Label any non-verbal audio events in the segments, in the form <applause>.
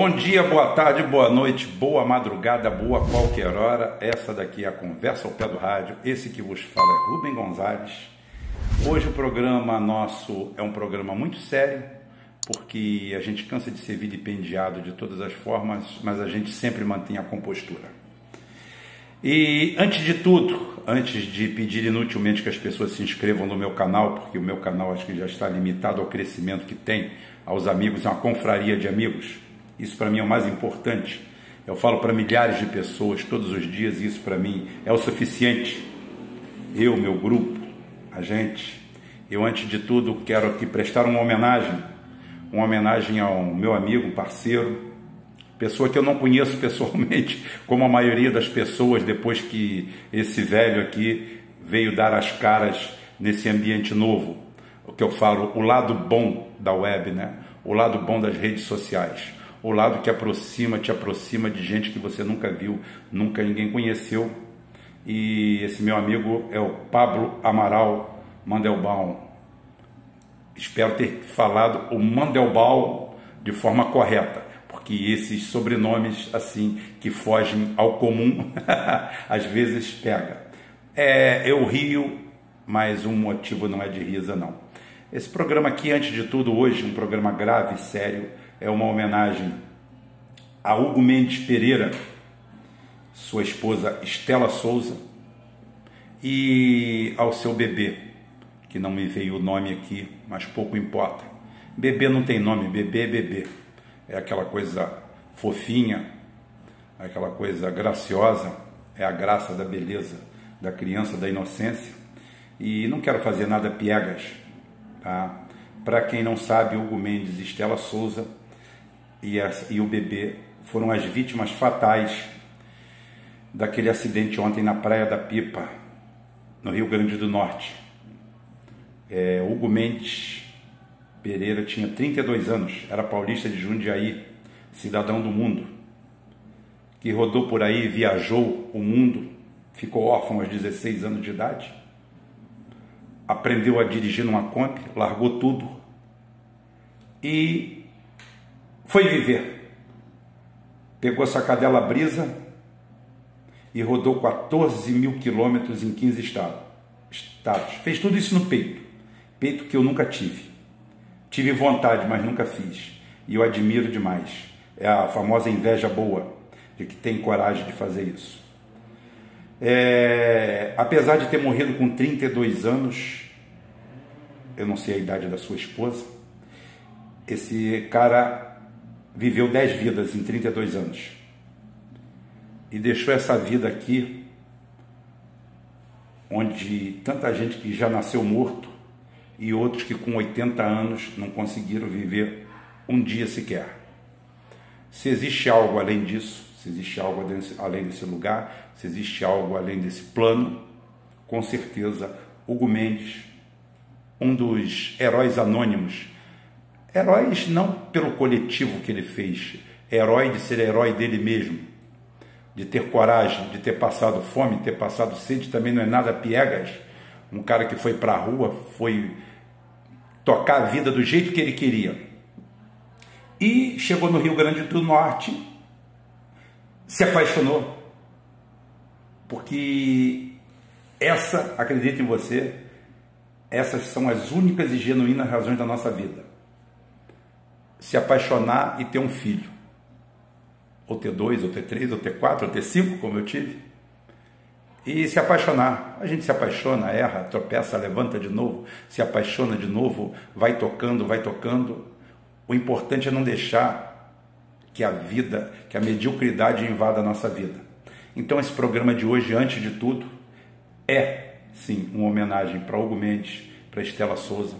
Bom dia, boa tarde, boa noite, boa madrugada, boa qualquer hora. Essa daqui é a conversa ao pé do rádio. Esse que vos fala é Rubem Gonzalez. Hoje o programa nosso é um programa muito sério, porque a gente cansa de ser vilipendiado de todas as formas, mas a gente sempre mantém a compostura. E antes de tudo, antes de pedir inutilmente que as pessoas se inscrevam no meu canal, porque o meu canal acho que já está limitado ao crescimento que tem, aos amigos, é uma confraria de amigos. Isso para mim é o mais importante. Eu falo para milhares de pessoas todos os dias e isso para mim é o suficiente. Eu, meu grupo, a gente, eu antes de tudo quero aqui prestar uma homenagem, uma homenagem ao meu amigo, parceiro, pessoa que eu não conheço pessoalmente, <laughs> como a maioria das pessoas depois que esse velho aqui veio dar as caras nesse ambiente novo. O que eu falo, o lado bom da web, né? O lado bom das redes sociais. O lado que aproxima, te aproxima de gente que você nunca viu, nunca ninguém conheceu. E esse meu amigo é o Pablo Amaral Mandelbaum. Espero ter falado o Mandelbaum de forma correta porque esses sobrenomes assim que fogem ao comum <laughs> às vezes pega. É, eu rio, mas o motivo não é de risa não. Esse programa aqui, antes de tudo, hoje um programa grave, sério, é uma homenagem a Hugo Mendes Pereira, sua esposa Estela Souza e ao seu bebê, que não me veio o nome aqui, mas pouco importa. Bebê não tem nome, bebê é bebê é aquela coisa fofinha, é aquela coisa graciosa, é a graça da beleza da criança, da inocência. E não quero fazer nada piegas, tá? Para quem não sabe, Hugo Mendes e Estela Souza e, a, e o bebê foram as vítimas fatais daquele acidente ontem na Praia da Pipa, no Rio Grande do Norte. É, Hugo Mendes Pereira tinha 32 anos, era paulista de Jundiaí, cidadão do mundo, que rodou por aí, viajou o mundo, ficou órfão aos 16 anos de idade, aprendeu a dirigir numa Kombi, largou tudo e foi viver. Pegou essa cadela brisa e rodou 14 mil quilômetros em 15 estados. Fez tudo isso no peito, peito que eu nunca tive. Tive vontade, mas nunca fiz. E eu admiro demais. É a famosa inveja boa de que tem coragem de fazer isso. É, apesar de ter morrido com 32 anos, eu não sei a idade da sua esposa, esse cara viveu 10 vidas em 32 anos. E deixou essa vida aqui, onde tanta gente que já nasceu morto e outros que com 80 anos não conseguiram viver um dia sequer. Se existe algo além disso, se existe algo além desse lugar, se existe algo além desse plano, com certeza Hugo Mendes, um dos heróis anônimos, heróis não pelo coletivo que ele fez, herói de ser herói dele mesmo, de ter coragem, de ter passado fome, ter passado sede, também não é nada piegas. Um cara que foi para a rua, foi tocar a vida do jeito que ele queria. E chegou no Rio Grande do Norte, se apaixonou. Porque essa, acredite em você, essas são as únicas e genuínas razões da nossa vida. Se apaixonar e ter um filho. Ou ter dois, ou ter três, ou ter quatro, ou ter cinco, como eu tive e se apaixonar. A gente se apaixona, erra, tropeça, levanta de novo, se apaixona de novo, vai tocando, vai tocando. O importante é não deixar que a vida, que a mediocridade invada a nossa vida. Então esse programa de hoje, antes de tudo, é sim uma homenagem para Hugo Mendes, para Estela Souza,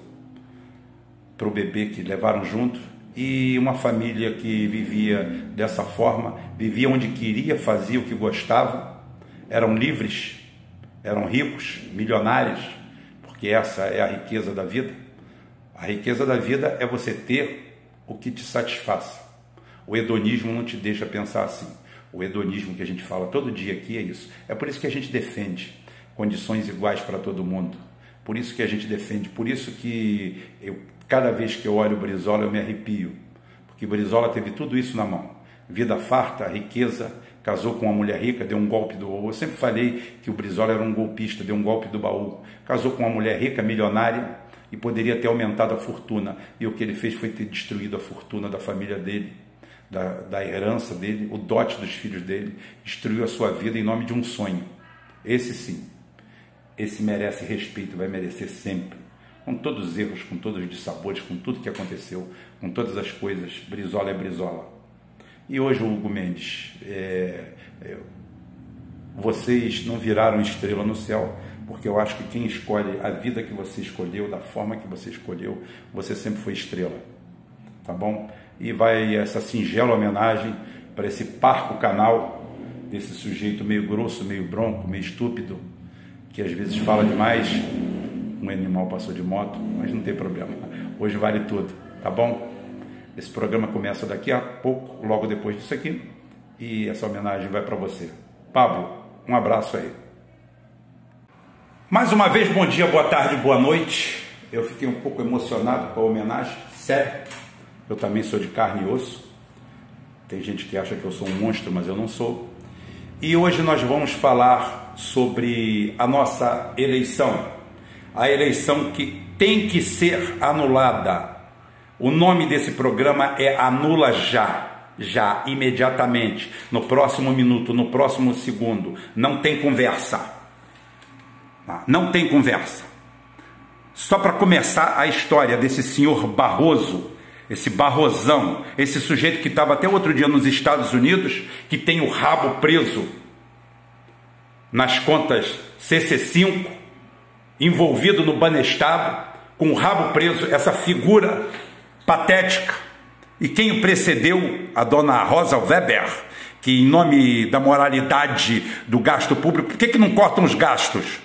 para o bebê que levaram junto e uma família que vivia dessa forma, vivia onde queria, fazia o que gostava eram livres, eram ricos, milionários, porque essa é a riqueza da vida. A riqueza da vida é você ter o que te satisfaça. O hedonismo não te deixa pensar assim. O hedonismo que a gente fala todo dia aqui é isso. É por isso que a gente defende condições iguais para todo mundo. Por isso que a gente defende, por isso que eu, cada vez que eu olho Brizola eu me arrepio. que Brizola teve tudo isso na mão. Vida farta, riqueza, casou com uma mulher rica, deu um golpe do baú. Eu sempre falei que o Brizola era um golpista, deu um golpe do baú. Casou com uma mulher rica, milionária, e poderia ter aumentado a fortuna. E o que ele fez foi ter destruído a fortuna da família dele, da, da herança dele, o dote dos filhos dele. Destruiu a sua vida em nome de um sonho. Esse sim. Esse merece respeito, vai merecer sempre. Com todos os erros, com todos os dissabores, com tudo que aconteceu, com todas as coisas. Brizola é Brizola. E hoje o Hugo Mendes, é, é, vocês não viraram estrela no céu, porque eu acho que quem escolhe a vida que você escolheu, da forma que você escolheu, você sempre foi estrela. Tá bom? E vai essa singela homenagem para esse parco canal desse sujeito meio grosso, meio bronco, meio estúpido, que às vezes fala demais. Um animal passou de moto, mas não tem problema. Hoje vale tudo, tá bom? Esse programa começa daqui a pouco, logo depois disso aqui, e essa homenagem vai para você. Pablo, um abraço aí. Mais uma vez, bom dia, boa tarde, boa noite. Eu fiquei um pouco emocionado com a homenagem, sério. Eu também sou de carne e osso. Tem gente que acha que eu sou um monstro, mas eu não sou. E hoje nós vamos falar sobre a nossa eleição. A eleição que tem que ser anulada o nome desse programa é Anula Já. Já, imediatamente, no próximo minuto, no próximo segundo. Não tem conversa. Tá? Não tem conversa. Só para começar a história desse senhor Barroso, esse Barrosão, esse sujeito que estava até outro dia nos Estados Unidos, que tem o rabo preso nas contas CC5, envolvido no Banestado, com o rabo preso, essa figura patética. E quem o precedeu, a dona Rosa Weber, que em nome da moralidade do gasto público, por que, que não cortam os gastos?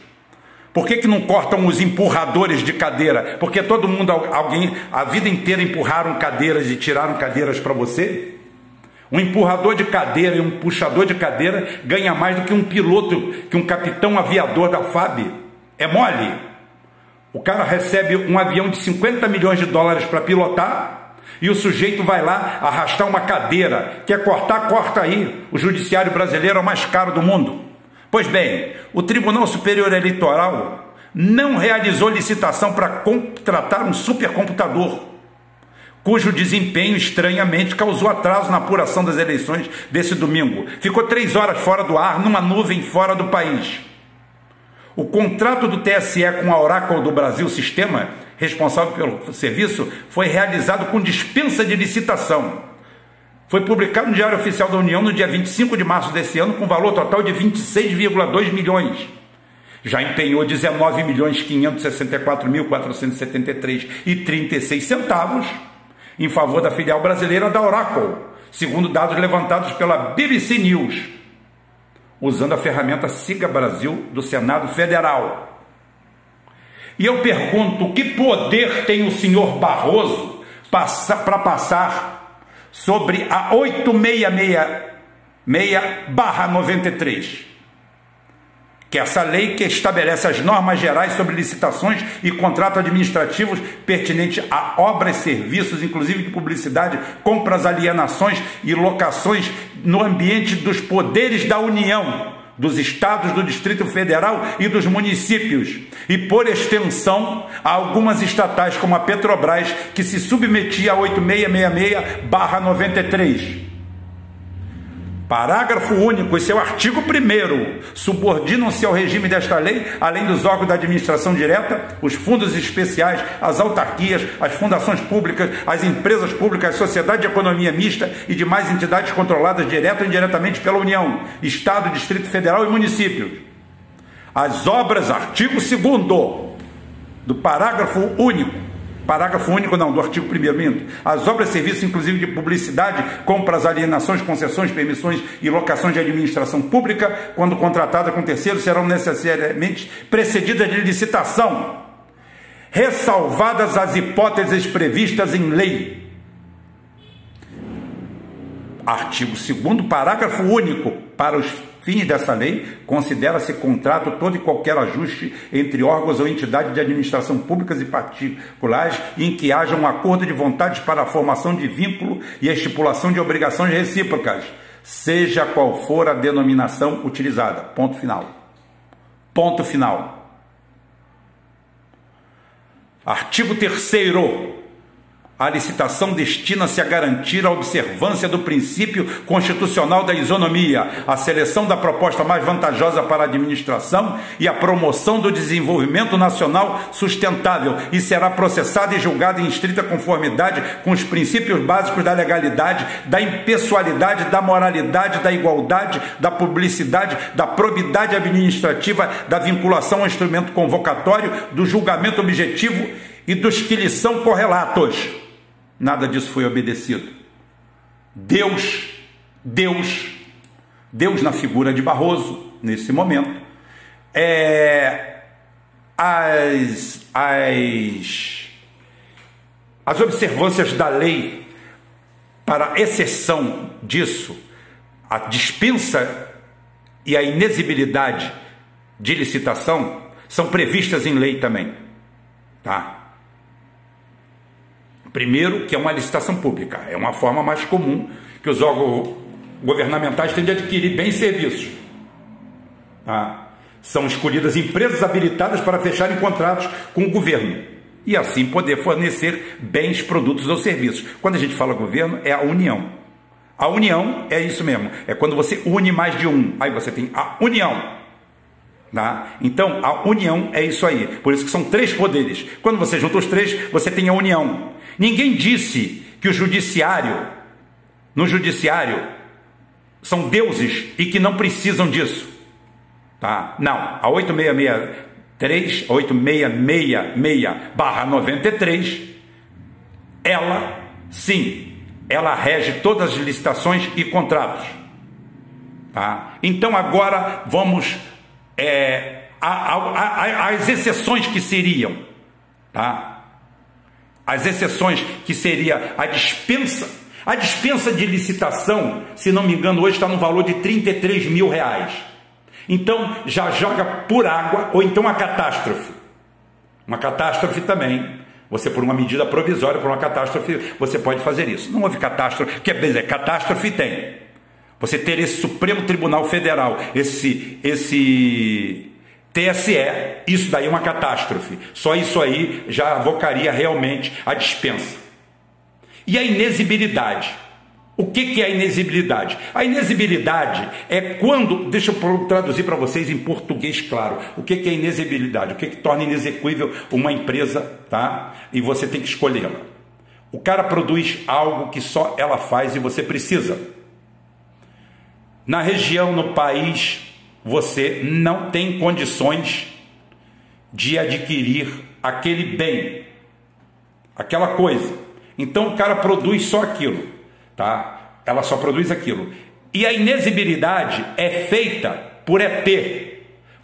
Por que, que não cortam os empurradores de cadeira? Porque todo mundo, alguém, a vida inteira empurraram cadeiras e tiraram cadeiras para você? Um empurrador de cadeira e um puxador de cadeira ganha mais do que um piloto, que um capitão aviador da FAB. É mole? O cara recebe um avião de 50 milhões de dólares para pilotar e o sujeito vai lá arrastar uma cadeira. Quer cortar? Corta aí. O judiciário brasileiro é o mais caro do mundo. Pois bem, o Tribunal Superior Eleitoral não realizou licitação para contratar um supercomputador, cujo desempenho estranhamente causou atraso na apuração das eleições desse domingo. Ficou três horas fora do ar, numa nuvem fora do país. O contrato do TSE com a Oracle do Brasil Sistema, responsável pelo serviço, foi realizado com dispensa de licitação. Foi publicado no Diário Oficial da União no dia 25 de março desse ano, com valor total de 26,2 milhões. Já empenhou 19 milhões 564 mil 473 e 36 centavos em favor da filial brasileira da Oracle, segundo dados levantados pela BBC News usando a ferramenta Siga Brasil do Senado Federal. E eu pergunto: que poder tem o senhor Barroso para passar sobre a 8666-93? Que essa lei que estabelece as normas gerais sobre licitações e contratos administrativos pertinentes a obras, serviços, inclusive de publicidade, compras, alienações e locações no ambiente dos poderes da União, dos estados, do Distrito Federal e dos municípios, e por extensão a algumas estatais como a Petrobras, que se submetia a 8666-93. Parágrafo único, esse é artigo 1. Subordinam-se ao regime desta lei, além dos órgãos da administração direta, os fundos especiais, as autarquias, as fundações públicas, as empresas públicas, a sociedade de economia mista e demais entidades controladas direta ou indiretamente pela União, Estado, Distrito Federal e municípios. As obras, artigo 2 do parágrafo único, Parágrafo único, não, do artigo 1 As obras, serviços, inclusive de publicidade, compras, alienações, concessões, permissões e locações de administração pública, quando contratada com terceiros, serão necessariamente precedidas de licitação, ressalvadas as hipóteses previstas em lei. Artigo 2, parágrafo único Para os fins dessa lei, considera-se contrato todo e qualquer ajuste entre órgãos ou entidades de administração públicas e particulares em que haja um acordo de vontades para a formação de vínculo e a estipulação de obrigações recíprocas, seja qual for a denominação utilizada. Ponto final. Ponto final. Artigo 3 a licitação destina-se a garantir a observância do princípio constitucional da isonomia, a seleção da proposta mais vantajosa para a administração e a promoção do desenvolvimento nacional sustentável e será processada e julgada em estrita conformidade com os princípios básicos da legalidade, da impessoalidade, da moralidade, da igualdade, da publicidade, da probidade administrativa, da vinculação ao instrumento convocatório, do julgamento objetivo e dos que lhe são correlatos. Nada disso foi obedecido. Deus, Deus, Deus na figura de Barroso, nesse momento, é, as, as, as observâncias da lei para exceção disso, a dispensa e a inexibilidade de licitação são previstas em lei também, tá? Primeiro, que é uma licitação pública, é uma forma mais comum que os órgãos governamentais têm de adquirir bens e serviços. Ah, são escolhidas empresas habilitadas para fecharem contratos com o governo e assim poder fornecer bens, produtos ou serviços. Quando a gente fala governo, é a união. A união é isso mesmo, é quando você une mais de um, aí você tem a união. Tá? Então, a união é isso aí. Por isso que são três poderes. Quando você junta os três, você tem a união. Ninguém disse que o judiciário, no judiciário, são deuses e que não precisam disso. Tá? Não, a 8663, 8666/93, ela sim, ela rege todas as licitações e contratos. Tá? Então agora vamos é, a, a, a, as exceções que seriam, tá? As exceções que seria a dispensa, a dispensa de licitação, se não me engano, hoje está no valor de 33 mil reais. Então já joga por água, ou então a catástrofe. Uma catástrofe também. Você, por uma medida provisória, por uma catástrofe, você pode fazer isso. Não houve catástrofe, quer dizer, catástrofe tem. Você ter esse Supremo Tribunal Federal, esse, esse TSE, isso daí é uma catástrofe. Só isso aí já avocaria realmente a dispensa. E a inexibilidade. O que, que é a inexibilidade? A inexibilidade é quando, deixa eu traduzir para vocês em português claro, o que, que é inexibilidade? O que, que torna inexequível uma empresa, tá? E você tem que escolhê-la. O cara produz algo que só ela faz e você precisa. Na região, no país, você não tem condições de adquirir aquele bem, aquela coisa. Então o cara produz só aquilo, tá? Ela só produz aquilo. E a inexibilidade é feita por EP,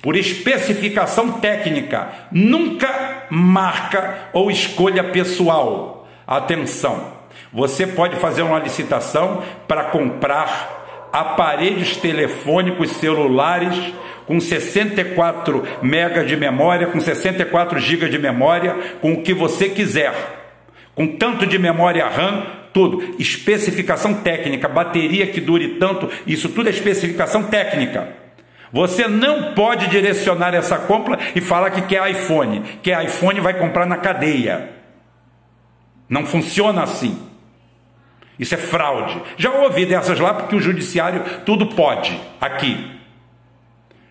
por especificação técnica, nunca marca ou escolha pessoal. Atenção, você pode fazer uma licitação para comprar aparelhos telefônicos celulares com 64 megas de memória, com 64 GB de memória, com o que você quiser. Com tanto de memória RAM, tudo. Especificação técnica, bateria que dure tanto, isso tudo é especificação técnica. Você não pode direcionar essa compra e falar que quer iPhone, que iPhone vai comprar na cadeia. Não funciona assim. Isso é fraude. Já ouvi dessas lá porque o judiciário tudo pode aqui.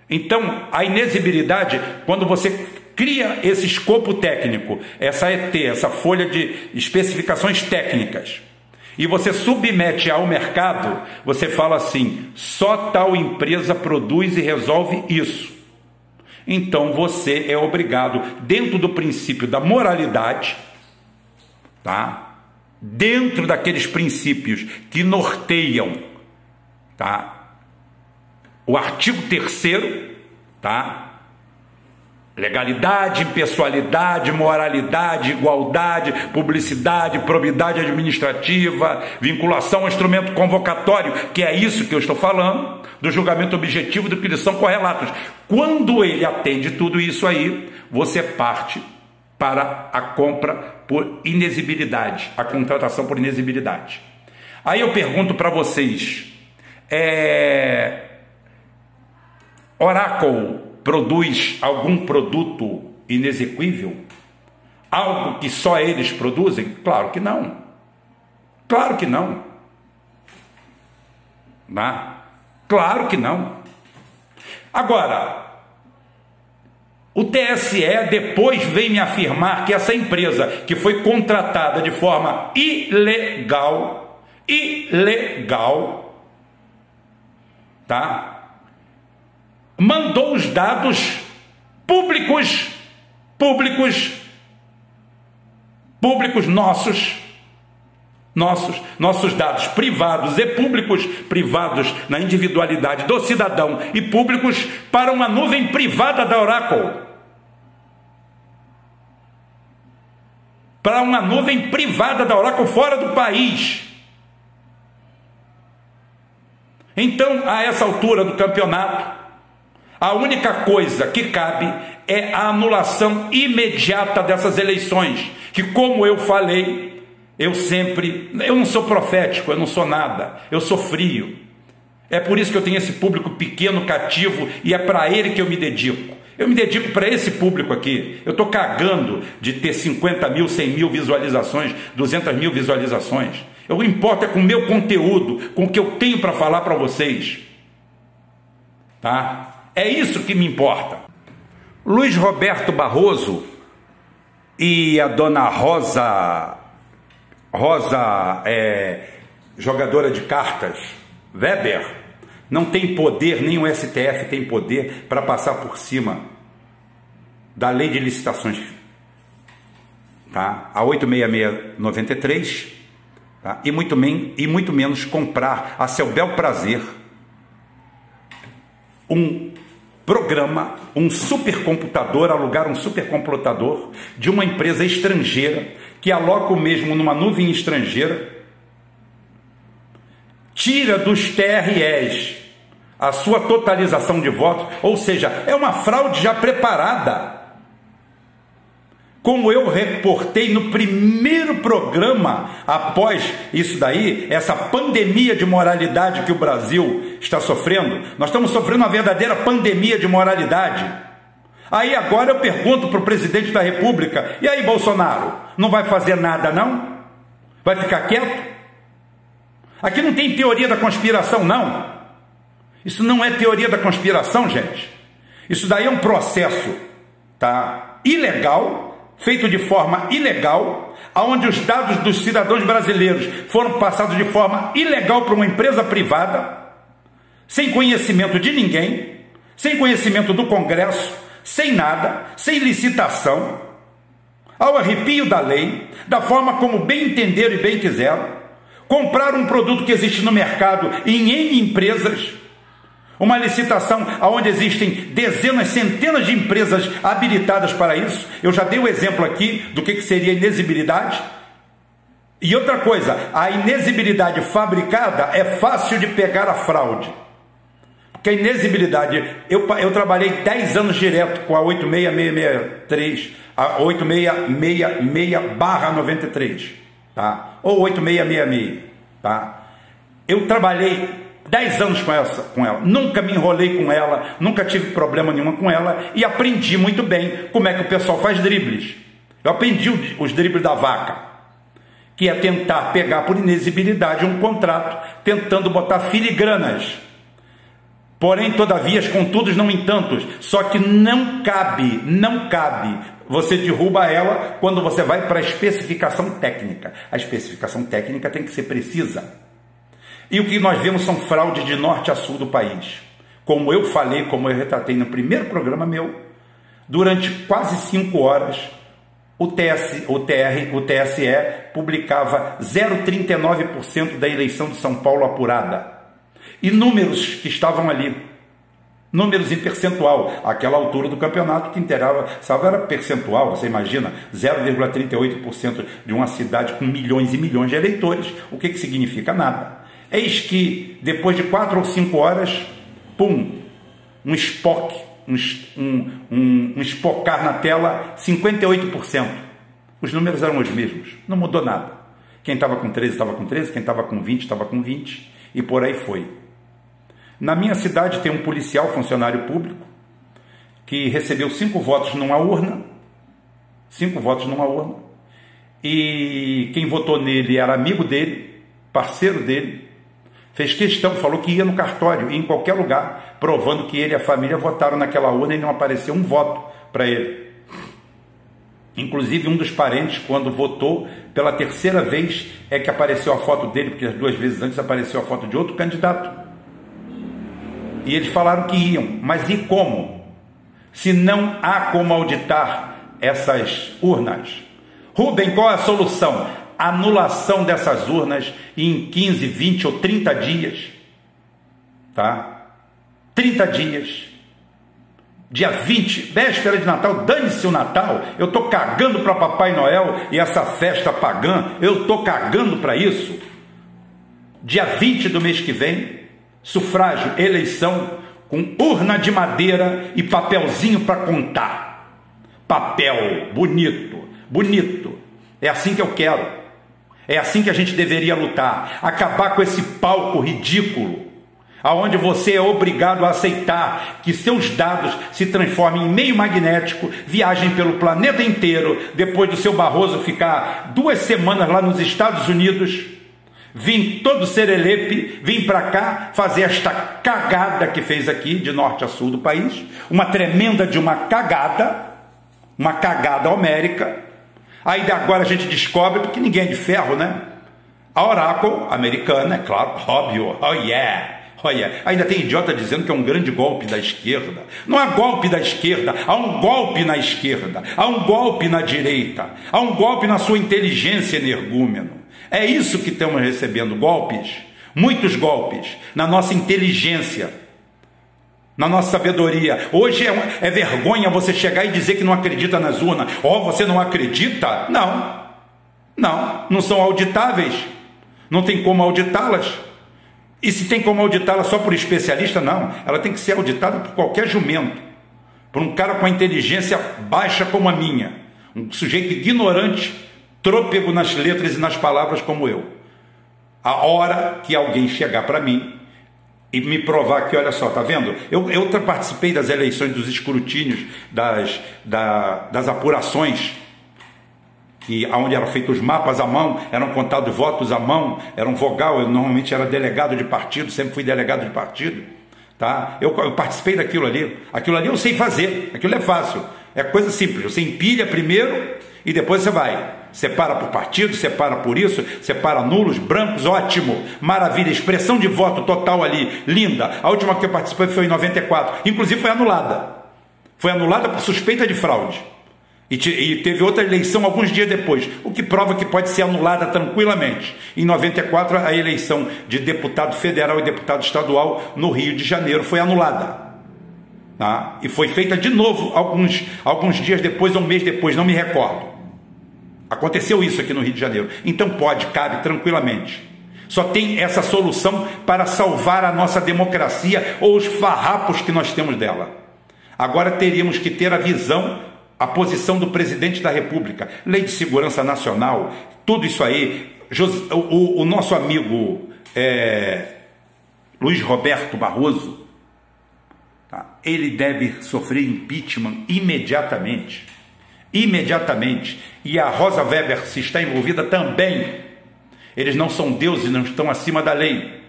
Então, a inexibilidade, quando você cria esse escopo técnico, essa ET, essa folha de especificações técnicas, e você submete ao mercado, você fala assim: só tal empresa produz e resolve isso. Então você é obrigado, dentro do princípio da moralidade, tá? Dentro daqueles princípios que norteiam tá? o artigo 3 tá? Legalidade, impessoalidade, moralidade, igualdade, publicidade, probidade administrativa, vinculação ao instrumento convocatório, que é isso que eu estou falando. do julgamento objetivo do que eles são correlatos. Quando ele atende tudo isso aí, você parte para a compra por inexibilidade, a contratação por inexibilidade. Aí eu pergunto para vocês: é... Oracle produz algum produto inexequível? Algo que só eles produzem? Claro que não. Claro que não. Né? Claro que não. Agora, o TSE depois vem me afirmar que essa empresa que foi contratada de forma ilegal, ilegal, tá? Mandou os dados públicos, públicos, públicos nossos nossos, nossos dados privados e públicos privados na individualidade do cidadão e públicos para uma nuvem privada da Oracle. Para uma nuvem privada da Oracle fora do país. Então, a essa altura do campeonato, a única coisa que cabe é a anulação imediata dessas eleições, que, como eu falei, eu sempre, eu não sou profético, eu não sou nada, eu sou frio. É por isso que eu tenho esse público pequeno, cativo, e é para ele que eu me dedico. Eu me dedico para esse público aqui. Eu estou cagando de ter 50 mil, 100 mil visualizações, 200 mil visualizações. Eu importo é com o meu conteúdo, com o que eu tenho para falar para vocês. Tá? É isso que me importa. Luiz Roberto Barroso e a dona Rosa Rosa, é, jogadora de cartas, Weber, não tem poder, nem o STF tem poder para passar por cima da lei de licitações, tá? a 86693, tá? e, muito men e muito menos comprar a seu bel prazer um programa, um supercomputador, alugar um supercomputador de uma empresa estrangeira que aloca o mesmo numa nuvem estrangeira, tira dos TREs a sua totalização de votos, ou seja, é uma fraude já preparada. Como eu reportei no primeiro programa após isso daí, essa pandemia de moralidade que o Brasil está sofrendo, nós estamos sofrendo uma verdadeira pandemia de moralidade. Aí agora eu pergunto para o presidente da República: e aí, Bolsonaro, não vai fazer nada não? Vai ficar quieto? Aqui não tem teoria da conspiração, não. Isso não é teoria da conspiração, gente. Isso daí é um processo tá, ilegal, feito de forma ilegal, onde os dados dos cidadãos brasileiros foram passados de forma ilegal para uma empresa privada, sem conhecimento de ninguém, sem conhecimento do Congresso, sem nada, sem licitação, ao arrepio da lei, da forma como bem entenderam e bem quiseram, comprar um produto que existe no mercado em N empresas, uma licitação onde existem dezenas, centenas de empresas habilitadas para isso. Eu já dei o um exemplo aqui do que seria inexibilidade. E outra coisa, a inexibilidade fabricada é fácil de pegar a fraude. Porque a inexibilidade, eu, eu trabalhei 10 anos direto com a 86663, a 8666 barra 93, tá? Ou 8666, tá? Eu trabalhei 10 anos com, essa, com ela, nunca me enrolei com ela, nunca tive problema nenhum com ela e aprendi muito bem como é que o pessoal faz dribles. Eu aprendi os dribles da vaca, que é tentar pegar por inexibilidade um contrato, tentando botar filigranas Porém, todavia, contudo, não entanto, só que não cabe, não cabe. Você derruba ela quando você vai para a especificação técnica. A especificação técnica tem que ser precisa. E o que nós vemos são fraudes de norte a sul do país. Como eu falei, como eu retratei no primeiro programa meu, durante quase cinco horas, o, TS, o, TR, o TSE publicava 0,39% da eleição de São Paulo apurada e números que estavam ali, números em percentual, aquela altura do campeonato que inteirava, salvo era percentual, você imagina, 0,38% de uma cidade com milhões e milhões de eleitores, o que, que significa nada. Eis que, depois de quatro ou cinco horas, pum, um Spock, um, um, um, um espocar na tela, 58%. Os números eram os mesmos, não mudou nada. Quem estava com 13 estava com 13, quem estava com 20 estava com 20, e por aí foi. Na minha cidade tem um policial, funcionário público, que recebeu cinco votos numa urna, cinco votos numa urna, e quem votou nele era amigo dele, parceiro dele, fez questão, falou que ia no cartório, em qualquer lugar, provando que ele e a família votaram naquela urna e não apareceu um voto para ele. Inclusive, um dos parentes, quando votou pela terceira vez, é que apareceu a foto dele, porque as duas vezes antes apareceu a foto de outro candidato. E eles falaram que iam, mas e como? Se não há como auditar essas urnas. Rubem, qual é a solução? Anulação dessas urnas em 15, 20 ou 30 dias. Tá? 30 dias. Dia 20, véspera de Natal, dane-se o Natal. Eu estou cagando para Papai Noel e essa festa pagã. Eu estou cagando para isso. Dia 20 do mês que vem, sufrágio, eleição, com urna de madeira e papelzinho para contar. Papel bonito, bonito. É assim que eu quero. É assim que a gente deveria lutar. Acabar com esse palco ridículo, aonde você é obrigado a aceitar que seus dados se transformem em meio magnético, viajem pelo planeta inteiro, depois do seu Barroso ficar duas semanas lá nos Estados Unidos Vim todo serelepe, vim para cá fazer esta cagada que fez aqui, de norte a sul do país, uma tremenda de uma cagada, uma cagada homérica. Aí agora a gente descobre, porque ninguém é de ferro, né? A Oracle americana, é claro, óbvio, oh yeah, oh yeah. Ainda tem idiota dizendo que é um grande golpe da esquerda. Não há golpe da esquerda, há um golpe na esquerda, há um golpe na direita, há um golpe na sua inteligência energúmeno. É isso que estamos recebendo: golpes, muitos golpes, na nossa inteligência, na nossa sabedoria. Hoje é, é vergonha você chegar e dizer que não acredita nas urnas. Oh, você não acredita? Não, não, não são auditáveis, não tem como auditá-las. E se tem como auditá-la só por especialista, não. Ela tem que ser auditada por qualquer jumento, por um cara com a inteligência baixa como a minha, um sujeito ignorante trôpego nas letras e nas palavras como eu. A hora que alguém chegar para mim e me provar que, olha só, tá vendo? Eu, eu participei das eleições, dos escrutínios, das, da, das apurações, que onde eram feitos os mapas à mão, eram contados votos à mão, era um vogal, eu normalmente era delegado de partido, sempre fui delegado de partido. Tá? Eu, eu participei daquilo ali. Aquilo ali eu sei fazer, aquilo é fácil. É coisa simples. Você empilha primeiro e depois você vai. Separa por partido, separa por isso, separa nulos, brancos, ótimo, maravilha, expressão de voto total ali, linda. A última que eu participei foi em 94, inclusive foi anulada. Foi anulada por suspeita de fraude. E, e teve outra eleição alguns dias depois, o que prova que pode ser anulada tranquilamente. Em 94, a eleição de deputado federal e deputado estadual no Rio de Janeiro foi anulada. Tá? E foi feita de novo alguns, alguns dias depois, ou um mês depois, não me recordo. Aconteceu isso aqui no Rio de Janeiro. Então pode, cabe tranquilamente. Só tem essa solução para salvar a nossa democracia ou os farrapos que nós temos dela. Agora teríamos que ter a visão, a posição do presidente da República, lei de segurança nacional, tudo isso aí. O, nosso amigo é, Luiz Roberto Barroso, tá? ele deve sofrer impeachment imediatamente imediatamente. E a Rosa Weber se está envolvida também. Eles não são deuses, não estão acima da lei.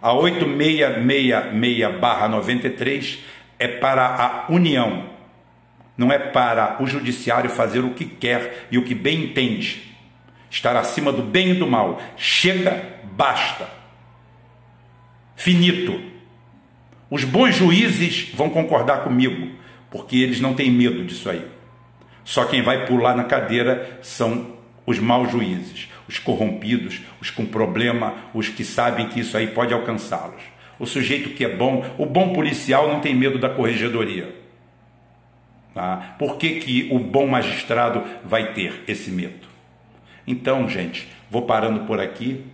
A 8666-93 é para a União, não é para o Judiciário fazer o que quer e o que bem entende. Estar acima do bem e do mal. Chega, basta. Finito. Os bons juízes vão concordar comigo, porque eles não têm medo disso aí. Só quem vai pular na cadeira são os maus juízes, os corrompidos, os com problema, os que sabem que isso aí pode alcançá-los. O sujeito que é bom, o bom policial não tem medo da corregedoria. Tá? Por que, que o bom magistrado vai ter esse medo? Então, gente, vou parando por aqui.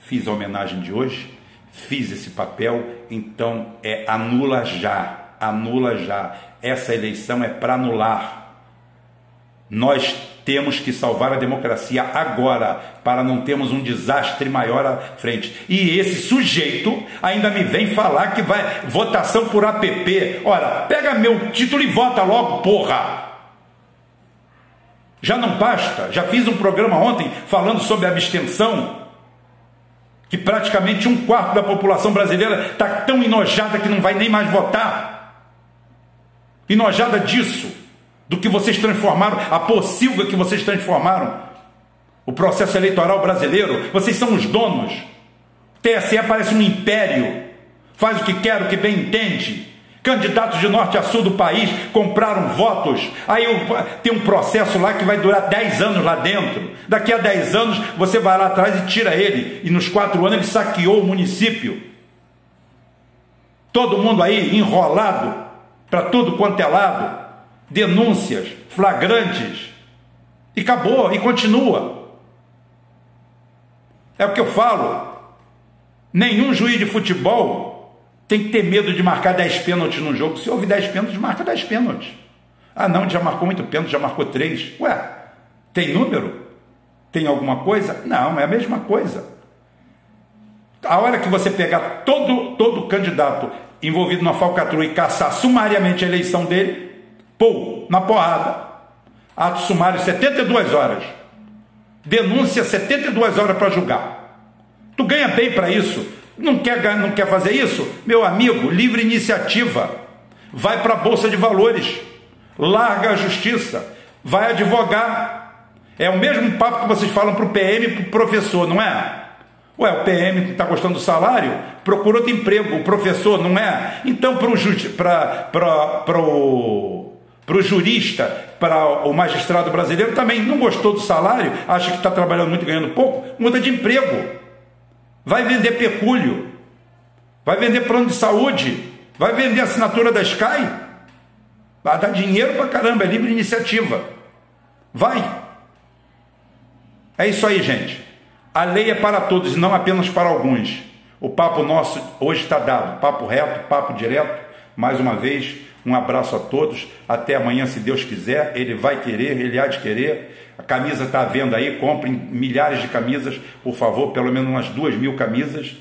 Fiz a homenagem de hoje, fiz esse papel, então é anula já, anula já. Essa eleição é para anular. Nós temos que salvar a democracia agora, para não termos um desastre maior à frente. E esse sujeito ainda me vem falar que vai votação por APP. Ora, pega meu título e vota logo, porra! Já não basta? Já fiz um programa ontem falando sobre abstenção que praticamente um quarto da população brasileira está tão enojada que não vai nem mais votar. Enojada disso, do que vocês transformaram, a pocilga que vocês transformaram, o processo eleitoral brasileiro. Vocês são os donos. TSE parece um império, faz o que quer, o que bem entende. Candidatos de norte a sul do país compraram votos. Aí tem um processo lá que vai durar 10 anos lá dentro. Daqui a 10 anos você vai lá atrás e tira ele. E nos quatro anos ele saqueou o município. Todo mundo aí enrolado para tudo quanto é lado. Denúncias flagrantes. E acabou, e continua. É o que eu falo. Nenhum juiz de futebol tem que ter medo de marcar 10 pênaltis no jogo. Se houve 10 pênaltis, marca 10 pênaltis. Ah, não, já marcou muito pênalti, já marcou 3. Ué, tem número? Tem alguma coisa? Não, é a mesma coisa. A hora que você pegar todo, todo candidato envolvido na falcatrua e caçar sumariamente a eleição dele, pô, na porrada. Ato sumário 72 horas. Denúncia 72 horas para julgar. Tu ganha bem para isso. Não quer, não quer fazer isso? Meu amigo, livre iniciativa. Vai para a Bolsa de Valores. Larga a justiça. Vai advogar. É o mesmo papo que vocês falam para o PM e para o professor, não é? Ué, o PM está gostando do salário? Procura outro emprego. O professor, não é? Então, para o para o jurista, para o magistrado brasileiro também não gostou do salário, acha que está trabalhando muito e ganhando pouco, muda de emprego vai vender pecúlio, vai vender plano de saúde, vai vender assinatura da Sky, vai dar dinheiro para caramba, é livre iniciativa. Vai. É isso aí, gente. A lei é para todos e não apenas para alguns. O papo nosso hoje está dado. Papo reto, papo direto. Mais uma vez, um abraço a todos. Até amanhã, se Deus quiser. Ele vai querer, ele há de querer. A camisa está à venda aí, comprem milhares de camisas, por favor, pelo menos umas duas mil camisas,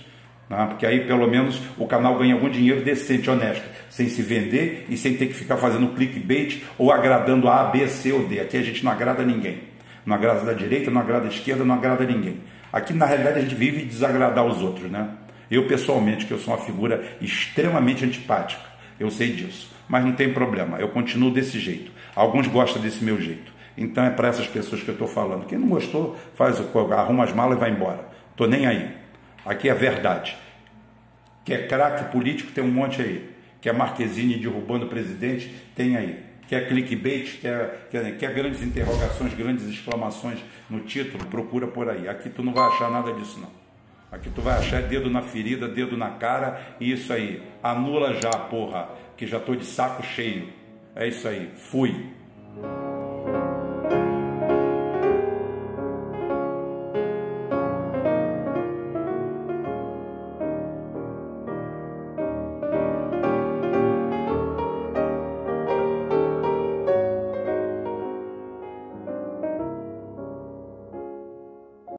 né? porque aí pelo menos o canal ganha algum dinheiro decente, honesto, sem se vender e sem ter que ficar fazendo clickbait ou agradando A, B, C ou D. Aqui a gente não agrada ninguém. Não agrada da direita, não agrada da esquerda, não agrada ninguém. Aqui na realidade a gente vive de desagradar os outros, né? Eu pessoalmente, que eu sou uma figura extremamente antipática, eu sei disso. Mas não tem problema, eu continuo desse jeito. Alguns gostam desse meu jeito. Então é para essas pessoas que eu estou falando. Quem não gostou, faz o arruma as malas e vai embora. Estou nem aí. Aqui é verdade. Quer craque político, tem um monte aí. Quer Marquezine derrubando o presidente, tem aí. Quer clickbait, quer, quer, quer grandes interrogações, grandes exclamações no título, procura por aí. Aqui tu não vai achar nada disso não. Aqui tu vai achar dedo na ferida, dedo na cara e isso aí. Anula já, porra, que já tô de saco cheio. É isso aí. Fui.